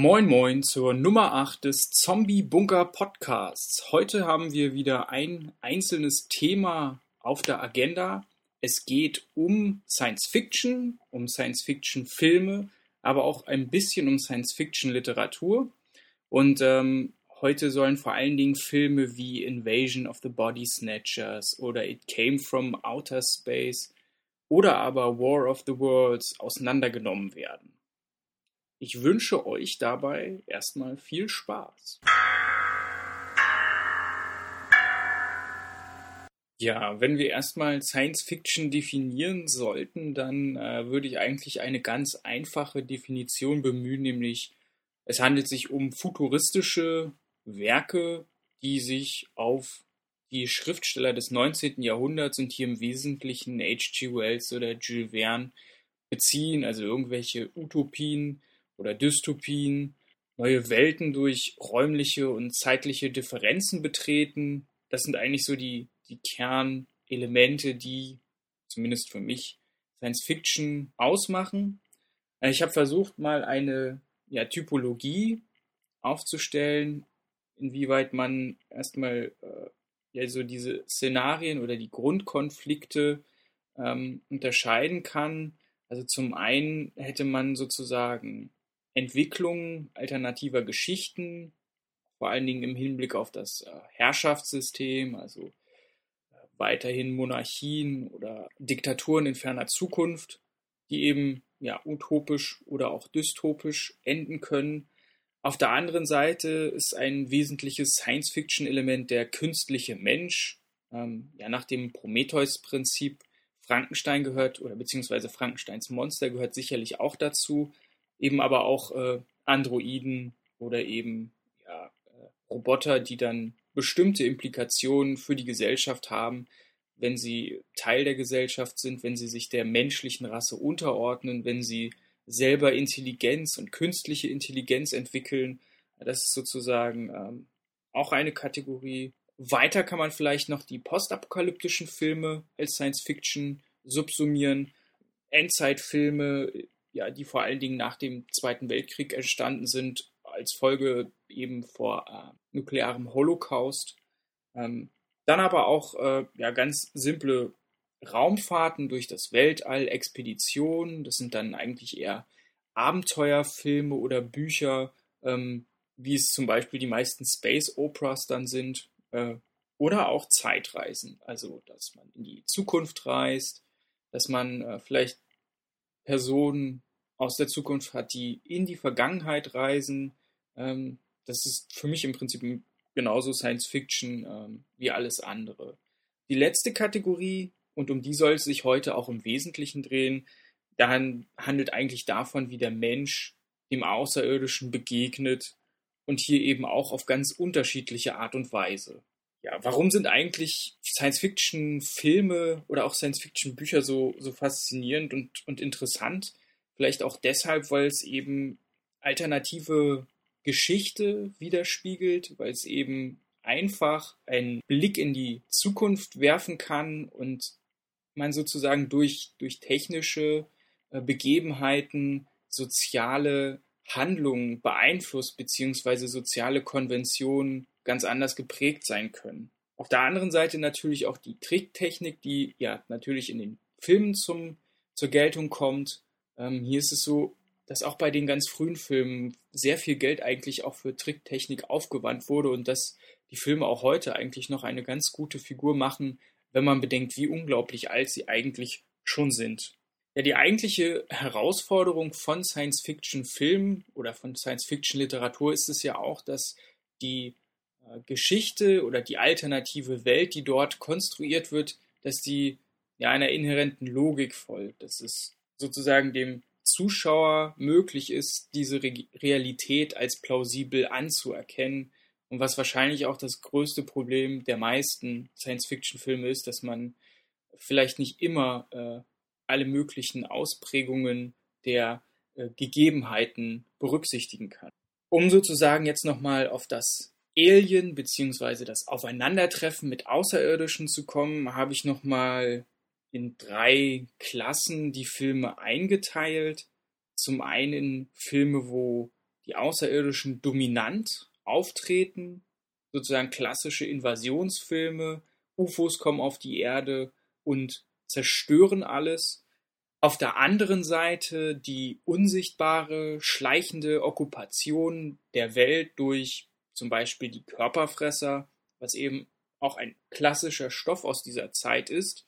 Moin Moin zur Nummer 8 des Zombie Bunker Podcasts. Heute haben wir wieder ein einzelnes Thema auf der Agenda. Es geht um Science Fiction, um Science Fiction Filme, aber auch ein bisschen um Science Fiction Literatur. Und ähm, heute sollen vor allen Dingen Filme wie Invasion of the Body Snatchers oder It Came from Outer Space oder aber War of the Worlds auseinandergenommen werden. Ich wünsche euch dabei erstmal viel Spaß. Ja, wenn wir erstmal Science Fiction definieren sollten, dann äh, würde ich eigentlich eine ganz einfache Definition bemühen, nämlich es handelt sich um futuristische Werke, die sich auf die Schriftsteller des 19. Jahrhunderts und hier im Wesentlichen H.G. Wells oder Jules Verne beziehen, also irgendwelche Utopien, oder Dystopien, neue Welten durch räumliche und zeitliche Differenzen betreten. Das sind eigentlich so die, die Kernelemente, die zumindest für mich Science Fiction ausmachen. Äh, ich habe versucht, mal eine ja, Typologie aufzustellen, inwieweit man erstmal äh, ja, so diese Szenarien oder die Grundkonflikte ähm, unterscheiden kann. Also zum einen hätte man sozusagen Entwicklung alternativer Geschichten, vor allen Dingen im Hinblick auf das äh, Herrschaftssystem, also äh, weiterhin Monarchien oder Diktaturen in ferner Zukunft, die eben ja utopisch oder auch dystopisch enden können. Auf der anderen Seite ist ein wesentliches Science-Fiction-Element der künstliche Mensch, ähm, ja nach dem Prometheus-Prinzip. Frankenstein gehört oder beziehungsweise Frankensteins Monster gehört sicherlich auch dazu eben aber auch äh, Androiden oder eben ja, äh, Roboter, die dann bestimmte Implikationen für die Gesellschaft haben, wenn sie Teil der Gesellschaft sind, wenn sie sich der menschlichen Rasse unterordnen, wenn sie selber Intelligenz und künstliche Intelligenz entwickeln. Das ist sozusagen ähm, auch eine Kategorie. Weiter kann man vielleicht noch die postapokalyptischen Filme als Science Fiction subsumieren. Endzeitfilme ja, die vor allen Dingen nach dem Zweiten Weltkrieg entstanden sind, als Folge eben vor äh, nuklearem Holocaust. Ähm, dann aber auch äh, ja, ganz simple Raumfahrten durch das Weltall, Expeditionen, das sind dann eigentlich eher Abenteuerfilme oder Bücher, ähm, wie es zum Beispiel die meisten Space Operas dann sind, äh, oder auch Zeitreisen, also dass man in die Zukunft reist, dass man äh, vielleicht Personen aus der Zukunft hat, die in die Vergangenheit reisen. Ähm, das ist für mich im Prinzip genauso Science Fiction ähm, wie alles andere. Die letzte Kategorie, und um die soll es sich heute auch im Wesentlichen drehen, dann handelt eigentlich davon, wie der Mensch dem Außerirdischen begegnet und hier eben auch auf ganz unterschiedliche Art und Weise. Ja, warum sind eigentlich Science-Fiction-Filme oder auch Science-Fiction-Bücher so, so faszinierend und, und interessant? Vielleicht auch deshalb, weil es eben alternative Geschichte widerspiegelt, weil es eben einfach einen Blick in die Zukunft werfen kann und man sozusagen durch, durch technische äh, Begebenheiten soziale Handlungen beeinflusst, beziehungsweise soziale Konventionen ganz anders geprägt sein können. Auf der anderen Seite natürlich auch die Tricktechnik, die ja natürlich in den Filmen zum, zur Geltung kommt. Ähm, hier ist es so, dass auch bei den ganz frühen Filmen sehr viel Geld eigentlich auch für Tricktechnik aufgewandt wurde und dass die Filme auch heute eigentlich noch eine ganz gute Figur machen, wenn man bedenkt, wie unglaublich alt sie eigentlich schon sind. Ja, die eigentliche Herausforderung von Science-Fiction-Filmen oder von Science-Fiction-Literatur ist es ja auch, dass die äh, Geschichte oder die alternative Welt, die dort konstruiert wird, dass die ja einer inhärenten Logik folgt, dass es sozusagen dem Zuschauer möglich ist, diese Re Realität als plausibel anzuerkennen. Und was wahrscheinlich auch das größte Problem der meisten Science-Fiction-Filme ist, dass man vielleicht nicht immer äh, alle möglichen Ausprägungen der äh, Gegebenheiten berücksichtigen kann. Um sozusagen jetzt nochmal auf das Alien bzw. das Aufeinandertreffen mit Außerirdischen zu kommen, habe ich nochmal in drei Klassen die Filme eingeteilt. Zum einen Filme, wo die Außerirdischen dominant auftreten, sozusagen klassische Invasionsfilme, UFOs kommen auf die Erde und zerstören alles. Auf der anderen Seite die unsichtbare, schleichende Okkupation der Welt durch zum Beispiel die Körperfresser, was eben auch ein klassischer Stoff aus dieser Zeit ist.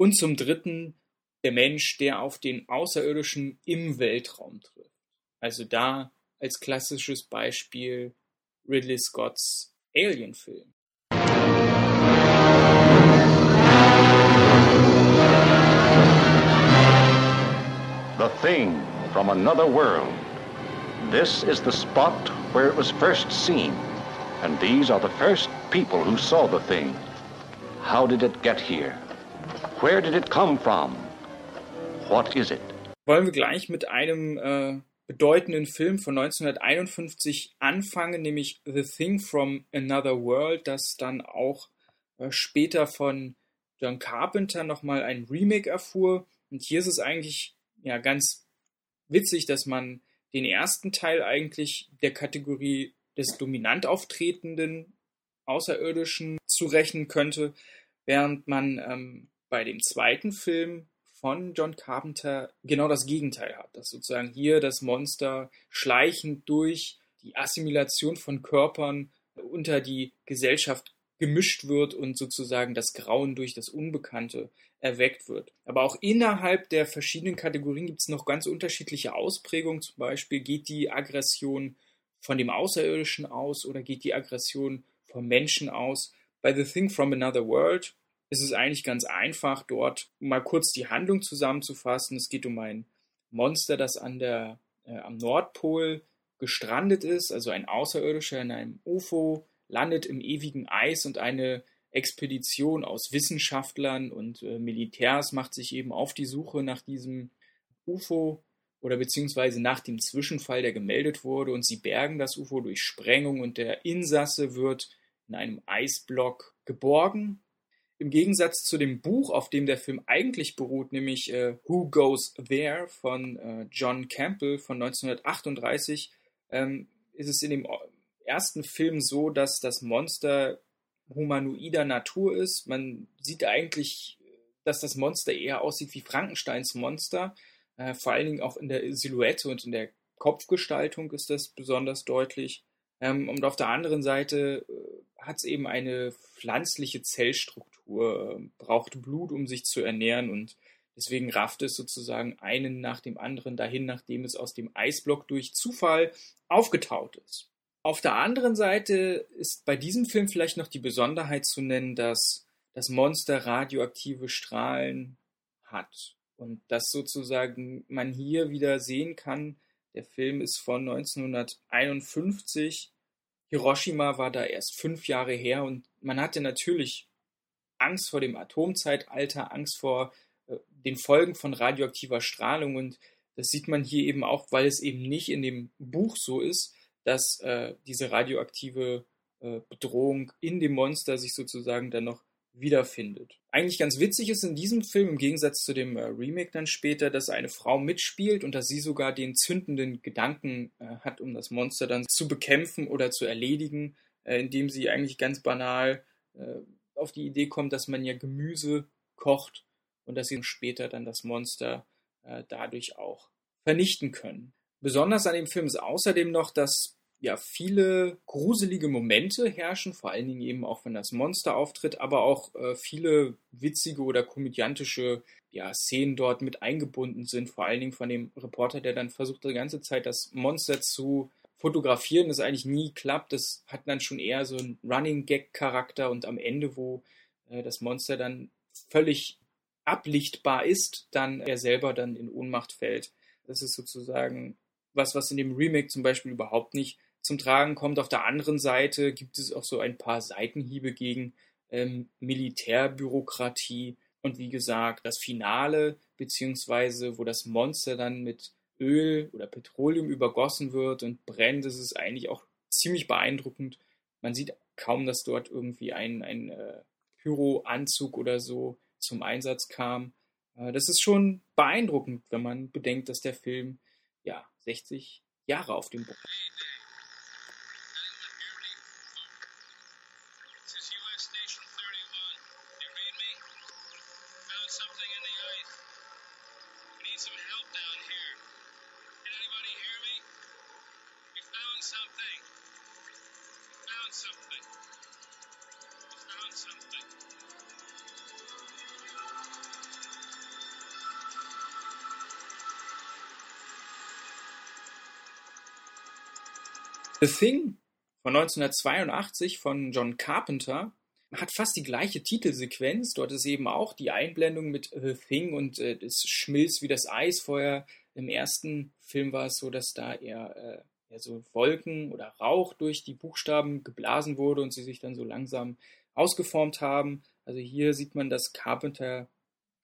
Und zum Dritten der Mensch, der auf den Außerirdischen im Weltraum trifft. Also da als klassisches Beispiel Ridley Scotts Alien-Film. The thing from another world. This is the spot where it was first seen. And these are the first people who saw the thing. How did it get here? Where did it come from? What is it? Wollen wir gleich mit einem äh, bedeutenden Film von 1951 anfangen, nämlich The Thing from Another World, das dann auch äh, später von John Carpenter nochmal ein Remake erfuhr. Und hier ist es eigentlich ja ganz witzig, dass man den ersten Teil eigentlich der Kategorie des dominant auftretenden Außerirdischen zurechnen könnte, während man ähm, bei dem zweiten Film von John Carpenter genau das Gegenteil hat, dass sozusagen hier das Monster schleichend durch die Assimilation von Körpern unter die Gesellschaft gemischt wird und sozusagen das Grauen durch das Unbekannte erweckt wird. Aber auch innerhalb der verschiedenen Kategorien gibt es noch ganz unterschiedliche Ausprägungen. Zum Beispiel geht die Aggression von dem Außerirdischen aus oder geht die Aggression vom Menschen aus. Bei The Thing from Another World ist es eigentlich ganz einfach, dort mal kurz die Handlung zusammenzufassen. Es geht um ein Monster, das an der, äh, am Nordpol gestrandet ist, also ein Außerirdischer in einem UFO, landet im ewigen Eis und eine Expedition aus Wissenschaftlern und äh, Militärs macht sich eben auf die Suche nach diesem UFO oder beziehungsweise nach dem Zwischenfall, der gemeldet wurde und sie bergen das UFO durch Sprengung und der Insasse wird in einem Eisblock geborgen im Gegensatz zu dem Buch, auf dem der Film eigentlich beruht, nämlich äh, Who Goes There von äh, John Campbell von 1938, ähm, ist es in dem ersten Film so, dass das Monster humanoider Natur ist. Man sieht eigentlich, dass das Monster eher aussieht wie Frankensteins Monster. Äh, vor allen Dingen auch in der Silhouette und in der Kopfgestaltung ist das besonders deutlich. Ähm, und auf der anderen Seite äh, hat es eben eine pflanzliche Zellstruktur, äh, braucht Blut, um sich zu ernähren und deswegen rafft es sozusagen einen nach dem anderen dahin, nachdem es aus dem Eisblock durch Zufall aufgetaut ist. Auf der anderen Seite ist bei diesem Film vielleicht noch die Besonderheit zu nennen, dass das Monster radioaktive Strahlen hat und dass sozusagen man hier wieder sehen kann, der Film ist von 1951. Hiroshima war da erst fünf Jahre her und man hatte natürlich Angst vor dem Atomzeitalter, Angst vor äh, den Folgen von radioaktiver Strahlung und das sieht man hier eben auch, weil es eben nicht in dem Buch so ist, dass äh, diese radioaktive äh, Bedrohung in dem Monster sich sozusagen dann noch wiederfindet. Eigentlich ganz witzig ist in diesem Film, im Gegensatz zu dem äh, Remake dann später, dass eine Frau mitspielt und dass sie sogar den zündenden Gedanken äh, hat, um das Monster dann zu bekämpfen oder zu erledigen, äh, indem sie eigentlich ganz banal äh, auf die Idee kommt, dass man ja Gemüse kocht und dass sie später dann das Monster äh, dadurch auch vernichten können. Besonders an dem Film ist außerdem noch, dass ja viele gruselige Momente herrschen, vor allen Dingen eben auch, wenn das Monster auftritt, aber auch äh, viele witzige oder komödiantische ja, Szenen dort mit eingebunden sind, vor allen Dingen von dem Reporter, der dann versucht, die ganze Zeit das Monster zu fotografieren, das eigentlich nie klappt. Das hat dann schon eher so einen Running Gag-Charakter und am Ende, wo äh, das Monster dann völlig ablichtbar ist, dann er selber dann in Ohnmacht fällt. Das ist sozusagen was, was in dem Remake zum Beispiel überhaupt nicht zum Tragen kommt. Auf der anderen Seite gibt es auch so ein paar Seitenhiebe gegen ähm, Militärbürokratie und wie gesagt, das Finale, beziehungsweise wo das Monster dann mit Öl oder Petroleum übergossen wird und brennt, das ist eigentlich auch ziemlich beeindruckend. Man sieht kaum, dass dort irgendwie ein, ein äh, Pyro-Anzug oder so zum Einsatz kam. Äh, das ist schon beeindruckend, wenn man bedenkt, dass der Film ja 60 Jahre auf dem Buckel. The Thing von 1982 von John Carpenter hat fast die gleiche Titelsequenz. Dort ist eben auch die Einblendung mit The Thing und äh, es schmilzt wie das Eis. Vorher im ersten Film war es so, dass da eher, äh, eher so Wolken oder Rauch durch die Buchstaben geblasen wurde und sie sich dann so langsam ausgeformt haben. Also hier sieht man, dass Carpenter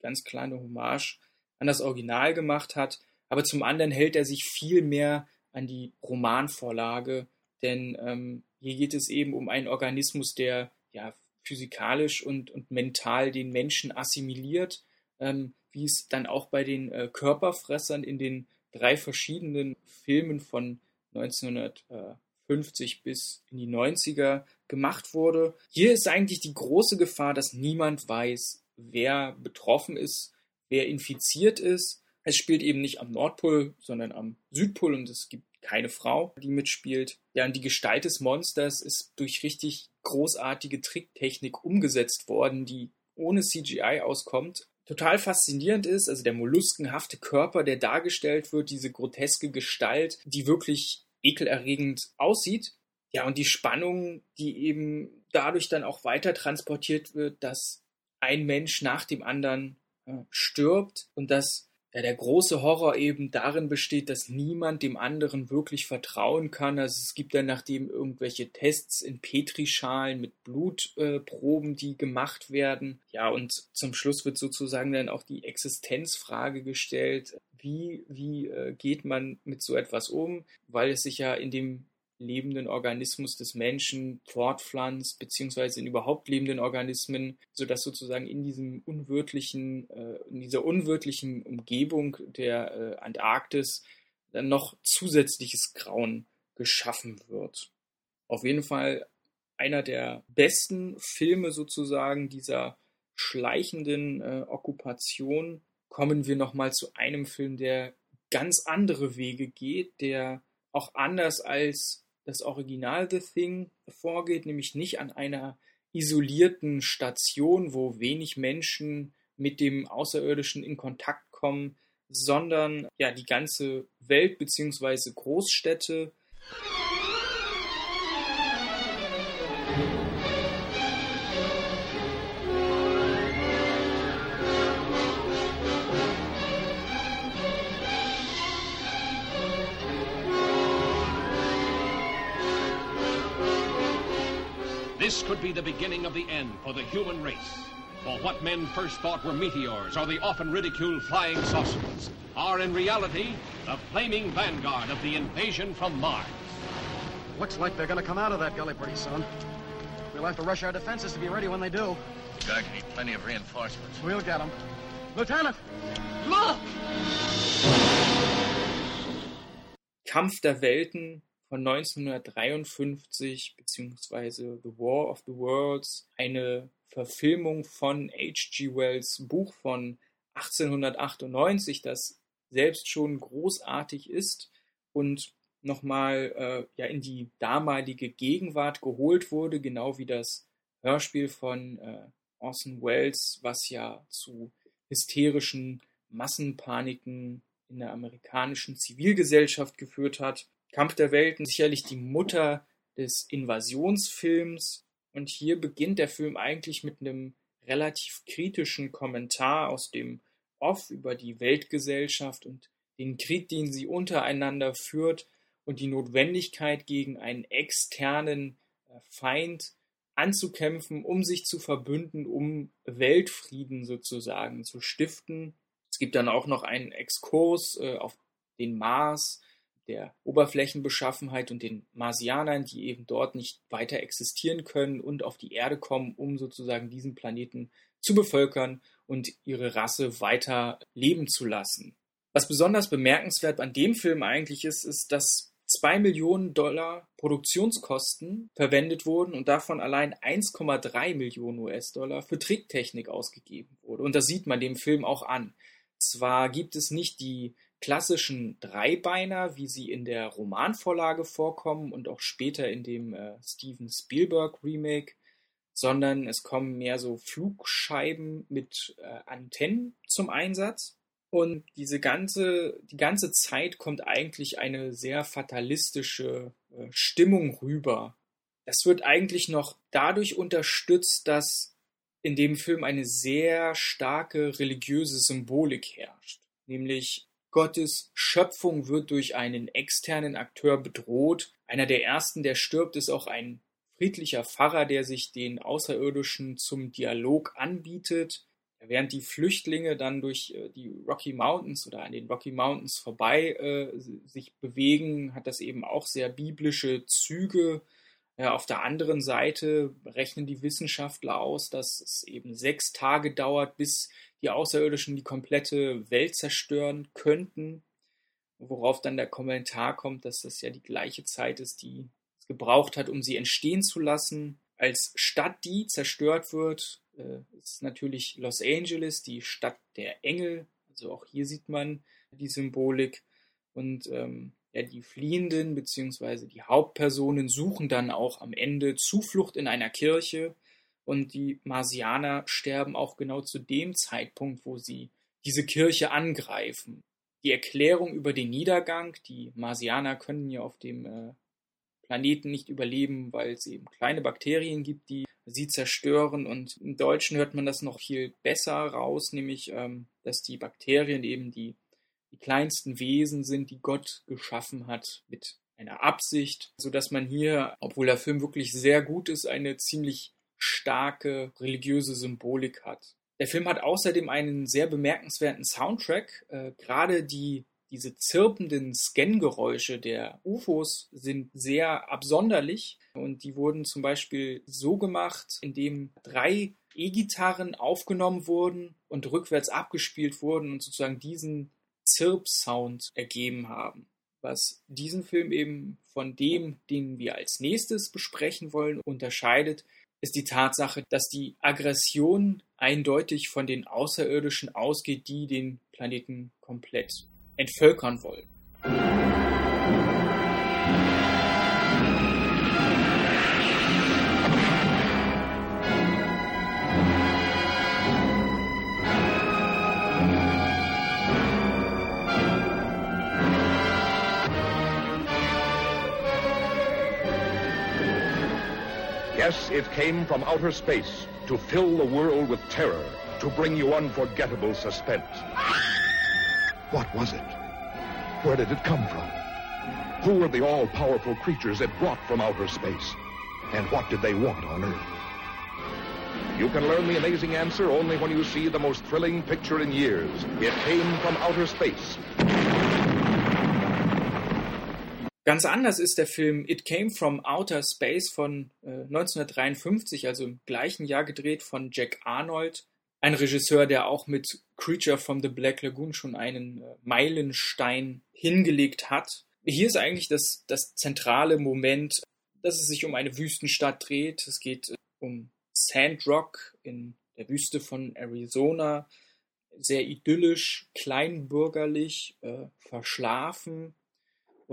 ganz kleine Hommage an das Original gemacht hat. Aber zum anderen hält er sich viel mehr an die Romanvorlage, denn ähm, hier geht es eben um einen Organismus, der ja physikalisch und, und mental den Menschen assimiliert, ähm, wie es dann auch bei den äh, Körperfressern in den drei verschiedenen Filmen von 1950 bis in die 90er gemacht wurde. Hier ist eigentlich die große Gefahr, dass niemand weiß, wer betroffen ist, wer infiziert ist es spielt eben nicht am Nordpol, sondern am Südpol und es gibt keine Frau, die mitspielt. Ja, und die Gestalt des Monsters ist durch richtig großartige Tricktechnik umgesetzt worden, die ohne CGI auskommt. Total faszinierend ist, also der molluskenhafte Körper, der dargestellt wird, diese groteske Gestalt, die wirklich ekelerregend aussieht. Ja, und die Spannung, die eben dadurch dann auch weiter transportiert wird, dass ein Mensch nach dem anderen äh, stirbt und dass ja, der große Horror eben darin besteht, dass niemand dem anderen wirklich vertrauen kann. Also es gibt dann nachdem irgendwelche Tests in Petrischalen mit Blutproben, äh, die gemacht werden. Ja, und zum Schluss wird sozusagen dann auch die Existenzfrage gestellt. Wie, wie äh, geht man mit so etwas um? Weil es sich ja in dem lebenden Organismus des Menschen fortpflanzt, beziehungsweise in überhaupt lebenden Organismen, sodass sozusagen in diesem unwirtlichen, äh, in dieser unwirtlichen Umgebung der äh, Antarktis dann noch zusätzliches Grauen geschaffen wird. Auf jeden Fall einer der besten Filme sozusagen dieser schleichenden äh, Okkupation kommen wir nochmal zu einem Film, der ganz andere Wege geht, der auch anders als das Original The Thing vorgeht, nämlich nicht an einer isolierten Station, wo wenig Menschen mit dem Außerirdischen in Kontakt kommen, sondern ja die ganze Welt bzw. Großstädte could be the beginning of the end for the human race. For what men first thought were meteors or the often ridiculed flying saucers are in reality the flaming vanguard of the invasion from Mars. Looks like they're going to come out of that gully pretty soon. We'll have to rush our defenses to be ready when they do. Guard need plenty of reinforcements. We'll get them. Lieutenant! Look! Kampf der Welten von 1953 beziehungsweise The War of the Worlds, eine Verfilmung von H.G. Wells Buch von 1898, das selbst schon großartig ist und nochmal äh, ja, in die damalige Gegenwart geholt wurde, genau wie das Hörspiel von äh, Orson Welles, was ja zu hysterischen Massenpaniken in der amerikanischen Zivilgesellschaft geführt hat. Kampf der Welten sicherlich die Mutter des Invasionsfilms. Und hier beginnt der Film eigentlich mit einem relativ kritischen Kommentar aus dem Off über die Weltgesellschaft und den Krieg, den sie untereinander führt und die Notwendigkeit gegen einen externen äh, Feind anzukämpfen, um sich zu verbünden, um Weltfrieden sozusagen zu stiften. Es gibt dann auch noch einen Exkurs äh, auf den Mars, der Oberflächenbeschaffenheit und den Marsianern, die eben dort nicht weiter existieren können und auf die Erde kommen, um sozusagen diesen Planeten zu bevölkern und ihre Rasse weiter leben zu lassen. Was besonders bemerkenswert an dem Film eigentlich ist, ist, dass 2 Millionen Dollar Produktionskosten verwendet wurden und davon allein 1,3 Millionen US-Dollar für Tricktechnik ausgegeben wurde. Und das sieht man dem Film auch an. Zwar gibt es nicht die klassischen Dreibeiner, wie sie in der Romanvorlage vorkommen und auch später in dem äh, Steven Spielberg Remake, sondern es kommen mehr so Flugscheiben mit äh, Antennen zum Einsatz. Und diese ganze, die ganze Zeit kommt eigentlich eine sehr fatalistische äh, Stimmung rüber. Das wird eigentlich noch dadurch unterstützt, dass in dem Film eine sehr starke religiöse Symbolik herrscht. Nämlich Gottes Schöpfung wird durch einen externen Akteur bedroht. Einer der ersten, der stirbt, ist auch ein friedlicher Pfarrer, der sich den Außerirdischen zum Dialog anbietet. Während die Flüchtlinge dann durch äh, die Rocky Mountains oder an den Rocky Mountains vorbei äh, sich bewegen, hat das eben auch sehr biblische Züge. Ja, auf der anderen Seite rechnen die Wissenschaftler aus, dass es eben sechs Tage dauert, bis die Außerirdischen die komplette Welt zerstören könnten. Worauf dann der Kommentar kommt, dass das ja die gleiche Zeit ist, die es gebraucht hat, um sie entstehen zu lassen. Als Stadt, die zerstört wird, äh, ist natürlich Los Angeles, die Stadt der Engel. Also auch hier sieht man die Symbolik. Und ähm, ja, die Fliehenden bzw. die Hauptpersonen suchen dann auch am Ende Zuflucht in einer Kirche. Und die Marsianer sterben auch genau zu dem Zeitpunkt, wo sie diese Kirche angreifen. Die Erklärung über den Niedergang, die Marsianer können ja auf dem äh, Planeten nicht überleben, weil es eben kleine Bakterien gibt, die sie zerstören. Und im Deutschen hört man das noch viel besser raus, nämlich, ähm, dass die Bakterien eben die, die kleinsten Wesen sind, die Gott geschaffen hat mit einer Absicht, sodass man hier, obwohl der Film wirklich sehr gut ist, eine ziemlich starke religiöse Symbolik hat. Der Film hat außerdem einen sehr bemerkenswerten Soundtrack. Äh, gerade die diese zirpenden Scan-Geräusche der UFOs sind sehr absonderlich und die wurden zum Beispiel so gemacht, indem drei E-Gitarren aufgenommen wurden und rückwärts abgespielt wurden und sozusagen diesen Zirp-Sound ergeben haben. Was diesen Film eben von dem, den wir als nächstes besprechen wollen, unterscheidet, ist die Tatsache, dass die Aggression eindeutig von den Außerirdischen ausgeht, die den Planeten komplett entvölkern wollen. Yes, it came from outer space to fill the world with terror, to bring you unforgettable suspense. What was it? Where did it come from? Who were the all-powerful creatures it brought from outer space? And what did they want on Earth? You can learn the amazing answer only when you see the most thrilling picture in years. It came from outer space. Ganz anders ist der Film It Came from Outer Space von äh, 1953, also im gleichen Jahr gedreht von Jack Arnold ein Regisseur, der auch mit Creature from the Black Lagoon schon einen äh, Meilenstein hingelegt hat. Hier ist eigentlich das, das zentrale Moment, dass es sich um eine Wüstenstadt dreht. Es geht äh, um Sandrock in der Wüste von Arizona. Sehr idyllisch, kleinbürgerlich, äh, verschlafen.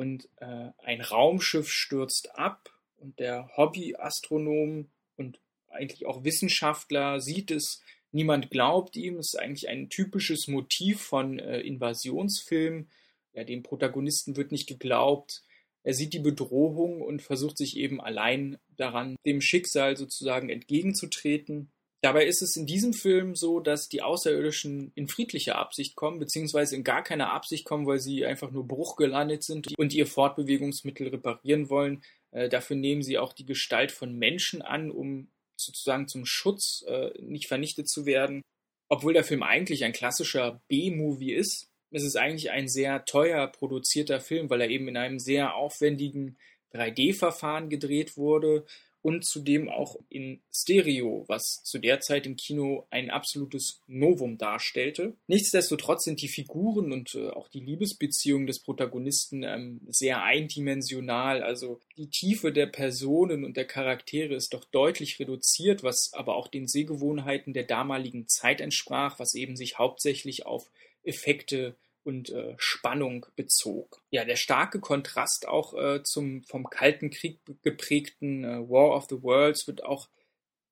Und äh, ein Raumschiff stürzt ab und der Hobbyastronom und eigentlich auch Wissenschaftler sieht es Niemand glaubt ihm, das ist eigentlich ein typisches Motiv von äh, Invasionsfilmen. Ja, dem Protagonisten wird nicht geglaubt. Er sieht die Bedrohung und versucht sich eben allein daran, dem Schicksal sozusagen entgegenzutreten. Dabei ist es in diesem Film so, dass die Außerirdischen in friedlicher Absicht kommen, beziehungsweise in gar keiner Absicht kommen, weil sie einfach nur bruchgelandet sind und ihr Fortbewegungsmittel reparieren wollen. Äh, dafür nehmen sie auch die Gestalt von Menschen an, um sozusagen zum Schutz äh, nicht vernichtet zu werden. Obwohl der Film eigentlich ein klassischer B-Movie ist, ist es eigentlich ein sehr teuer produzierter Film, weil er eben in einem sehr aufwendigen 3D-Verfahren gedreht wurde und zudem auch in Stereo, was zu der Zeit im Kino ein absolutes Novum darstellte. Nichtsdestotrotz sind die Figuren und äh, auch die Liebesbeziehungen des Protagonisten ähm, sehr eindimensional. Also die Tiefe der Personen und der Charaktere ist doch deutlich reduziert, was aber auch den Sehgewohnheiten der damaligen Zeit entsprach, was eben sich hauptsächlich auf Effekte und äh, Spannung bezog. Ja, der starke Kontrast auch äh, zum vom Kalten Krieg geprägten äh, War of the Worlds wird auch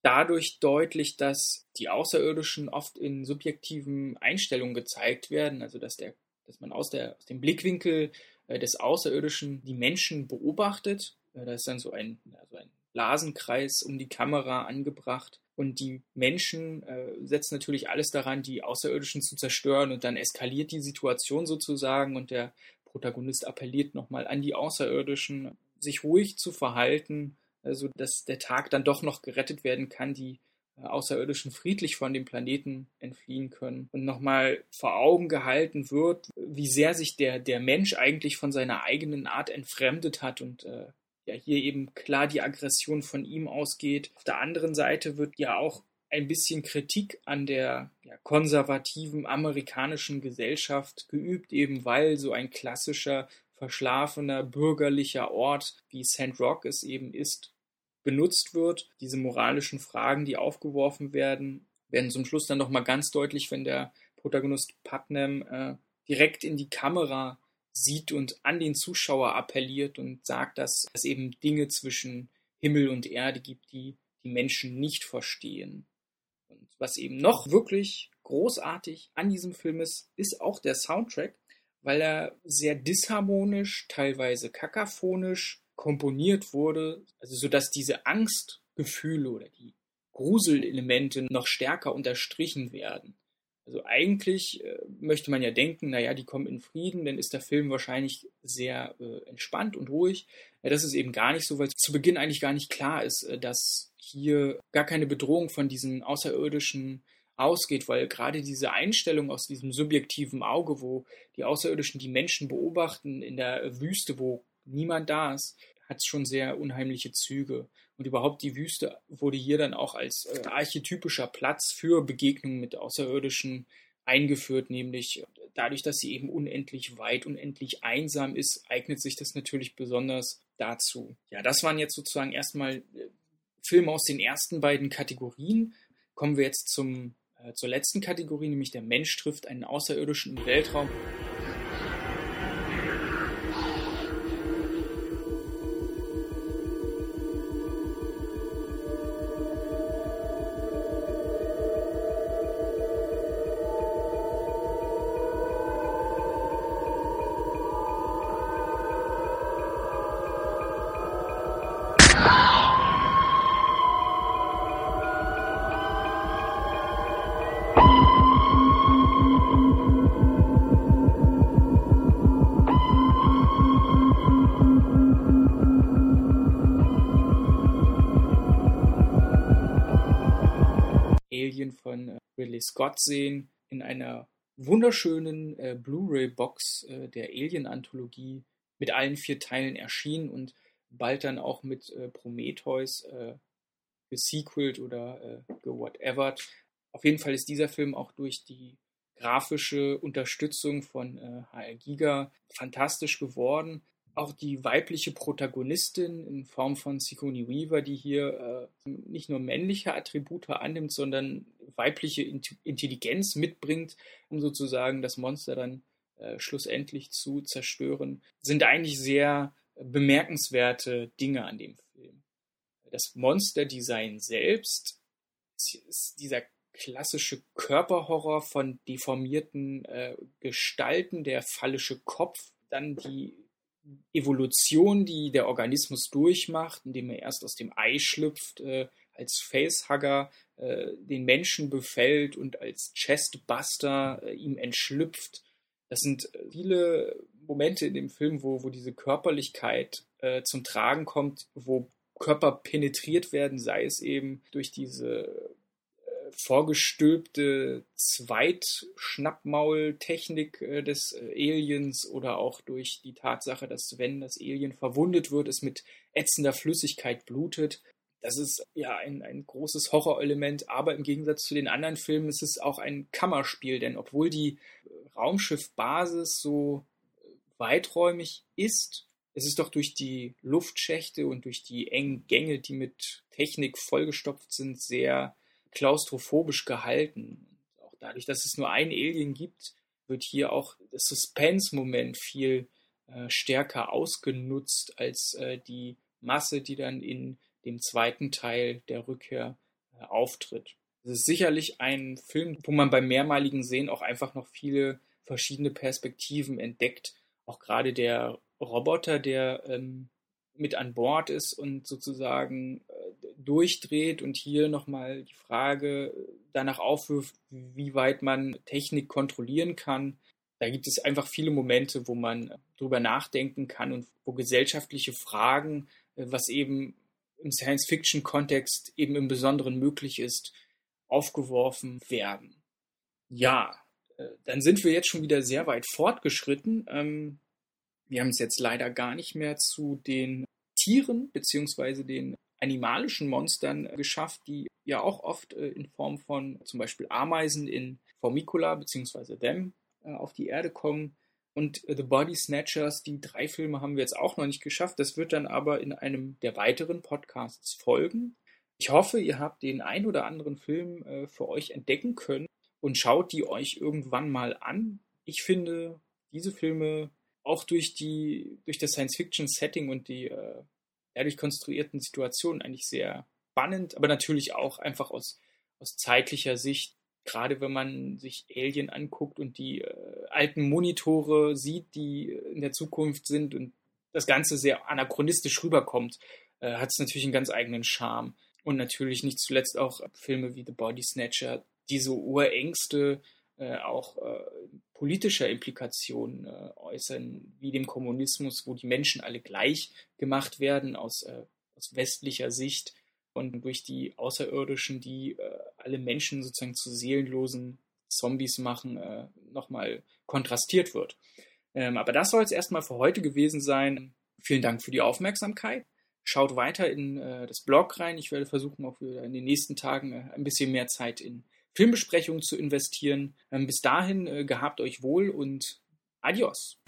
dadurch deutlich, dass die Außerirdischen oft in subjektiven Einstellungen gezeigt werden, also dass der, dass man aus, der, aus dem Blickwinkel äh, des Außerirdischen die Menschen beobachtet. Äh, da ist dann so ein, also ein Blasenkreis um die Kamera angebracht und die Menschen äh, setzen natürlich alles daran, die Außerirdischen zu zerstören. Und dann eskaliert die Situation sozusagen und der Protagonist appelliert nochmal an die Außerirdischen, sich ruhig zu verhalten, also dass der Tag dann doch noch gerettet werden kann, die äh, Außerirdischen friedlich von dem Planeten entfliehen können und nochmal vor Augen gehalten wird, wie sehr sich der, der Mensch eigentlich von seiner eigenen Art entfremdet hat und äh, ja hier eben klar die Aggression von ihm ausgeht. Auf der anderen Seite wird ja auch ein bisschen Kritik an der ja, konservativen amerikanischen Gesellschaft geübt, eben weil so ein klassischer, verschlafener, bürgerlicher Ort wie St. Rock es eben ist, benutzt wird. Diese moralischen Fragen, die aufgeworfen werden, werden zum Schluss dann nochmal ganz deutlich, wenn der Protagonist Putnam äh, direkt in die Kamera sieht und an den Zuschauer appelliert und sagt, dass es eben Dinge zwischen Himmel und Erde gibt, die die Menschen nicht verstehen. Und was eben noch wirklich großartig an diesem Film ist, ist auch der Soundtrack, weil er sehr disharmonisch, teilweise kakaphonisch komponiert wurde, also so dass diese Angstgefühle oder die Gruselelemente noch stärker unterstrichen werden. Also eigentlich äh, möchte man ja denken, naja, die kommen in Frieden, dann ist der Film wahrscheinlich sehr äh, entspannt und ruhig. Ja, das ist eben gar nicht so, weil zu Beginn eigentlich gar nicht klar ist, äh, dass hier gar keine Bedrohung von diesen Außerirdischen ausgeht, weil gerade diese Einstellung aus diesem subjektiven Auge, wo die Außerirdischen die Menschen beobachten in der Wüste, wo niemand da ist, hat schon sehr unheimliche Züge. Und überhaupt die Wüste wurde hier dann auch als äh, archetypischer Platz für Begegnungen mit Außerirdischen eingeführt, nämlich dadurch, dass sie eben unendlich weit, unendlich einsam ist, eignet sich das natürlich besonders dazu. Ja, das waren jetzt sozusagen erstmal äh, Filme aus den ersten beiden Kategorien. Kommen wir jetzt zum, äh, zur letzten Kategorie, nämlich der Mensch trifft einen Außerirdischen im Weltraum. Alien von äh, Ridley Scott sehen, in einer wunderschönen äh, Blu-ray-Box äh, der Alien-Anthologie mit allen vier Teilen erschienen und bald dann auch mit äh, Prometheus äh, gesequelt oder äh, gewhatevert. Auf jeden Fall ist dieser Film auch durch die grafische Unterstützung von äh, HR Giga fantastisch geworden auch die weibliche Protagonistin in Form von Sigourney Weaver, die hier äh, nicht nur männliche Attribute annimmt, sondern weibliche Intelligenz mitbringt, um sozusagen das Monster dann äh, schlussendlich zu zerstören, sind eigentlich sehr bemerkenswerte Dinge an dem Film. Das Monsterdesign selbst ist dieser klassische Körperhorror von deformierten äh, Gestalten, der phallische Kopf, dann die Evolution, die der Organismus durchmacht, indem er erst aus dem Ei schlüpft, äh, als Facehugger äh, den Menschen befällt und als Chestbuster äh, ihm entschlüpft. Das sind äh, viele Momente in dem Film, wo, wo diese Körperlichkeit äh, zum Tragen kommt, wo Körper penetriert werden, sei es eben durch diese vorgestülpte Zweitschnappmaultechnik äh, des äh, Aliens oder auch durch die Tatsache, dass wenn das Alien verwundet wird, es mit ätzender Flüssigkeit blutet. Das ist ja ein, ein großes Horrorelement, aber im Gegensatz zu den anderen Filmen ist es auch ein Kammerspiel, denn obwohl die Raumschiffbasis so weiträumig ist, es ist doch durch die Luftschächte und durch die engen Gänge, die mit Technik vollgestopft sind, sehr klaustrophobisch gehalten. Auch dadurch, dass es nur ein Alien gibt, wird hier auch das Suspense-Moment viel äh, stärker ausgenutzt als äh, die Masse, die dann in dem zweiten Teil der Rückkehr äh, auftritt. Es ist sicherlich ein Film, wo man beim mehrmaligen Sehen auch einfach noch viele verschiedene Perspektiven entdeckt. Auch gerade der Roboter, der ähm, mit an Bord ist und sozusagen äh, durchdreht und hier nochmal die Frage danach aufwirft, wie weit man Technik kontrollieren kann. Da gibt es einfach viele Momente, wo man drüber nachdenken kann und wo gesellschaftliche Fragen, äh, was eben im Science-Fiction-Kontext eben im Besonderen möglich ist, aufgeworfen werden. Ja, äh, dann sind wir jetzt schon wieder sehr weit fortgeschritten. Ähm, wir haben es jetzt leider gar nicht mehr zu den Tieren beziehungsweise den animalischen Monstern geschafft, die ja auch oft äh, in Form von zum Beispiel Ameisen in Formicula Them äh, auf die Erde kommen. Und The Body Snatchers, die drei Filme haben wir jetzt auch noch nicht geschafft. Das wird dann aber in einem der weiteren Podcasts folgen. Ich hoffe, ihr habt den ein oder anderen Film äh, für euch entdecken können und schaut die euch irgendwann mal an. Ich finde diese Filme auch durch die, durch das Science-Fiction-Setting und die äh, dadurch konstruierten Situationen eigentlich sehr spannend, aber natürlich auch einfach aus, aus zeitlicher Sicht, gerade wenn man sich Alien anguckt und die äh, alten Monitore sieht, die in der Zukunft sind und das Ganze sehr anachronistisch rüberkommt, äh, hat es natürlich einen ganz eigenen Charme. Und natürlich nicht zuletzt auch Filme wie The Body Snatcher, die so Urängste äh, auch äh, politischer Implikationen äh, äußern, wie dem Kommunismus, wo die Menschen alle gleich gemacht werden aus, äh, aus westlicher Sicht und durch die Außerirdischen, die äh, alle Menschen sozusagen zu seelenlosen Zombies machen, äh, nochmal kontrastiert wird. Ähm, aber das soll es erstmal für heute gewesen sein. Vielen Dank für die Aufmerksamkeit. Schaut weiter in äh, das Blog rein. Ich werde versuchen, auch in den nächsten Tagen äh, ein bisschen mehr Zeit in Filmbesprechungen zu investieren. Ähm, bis dahin äh, gehabt euch wohl und adios.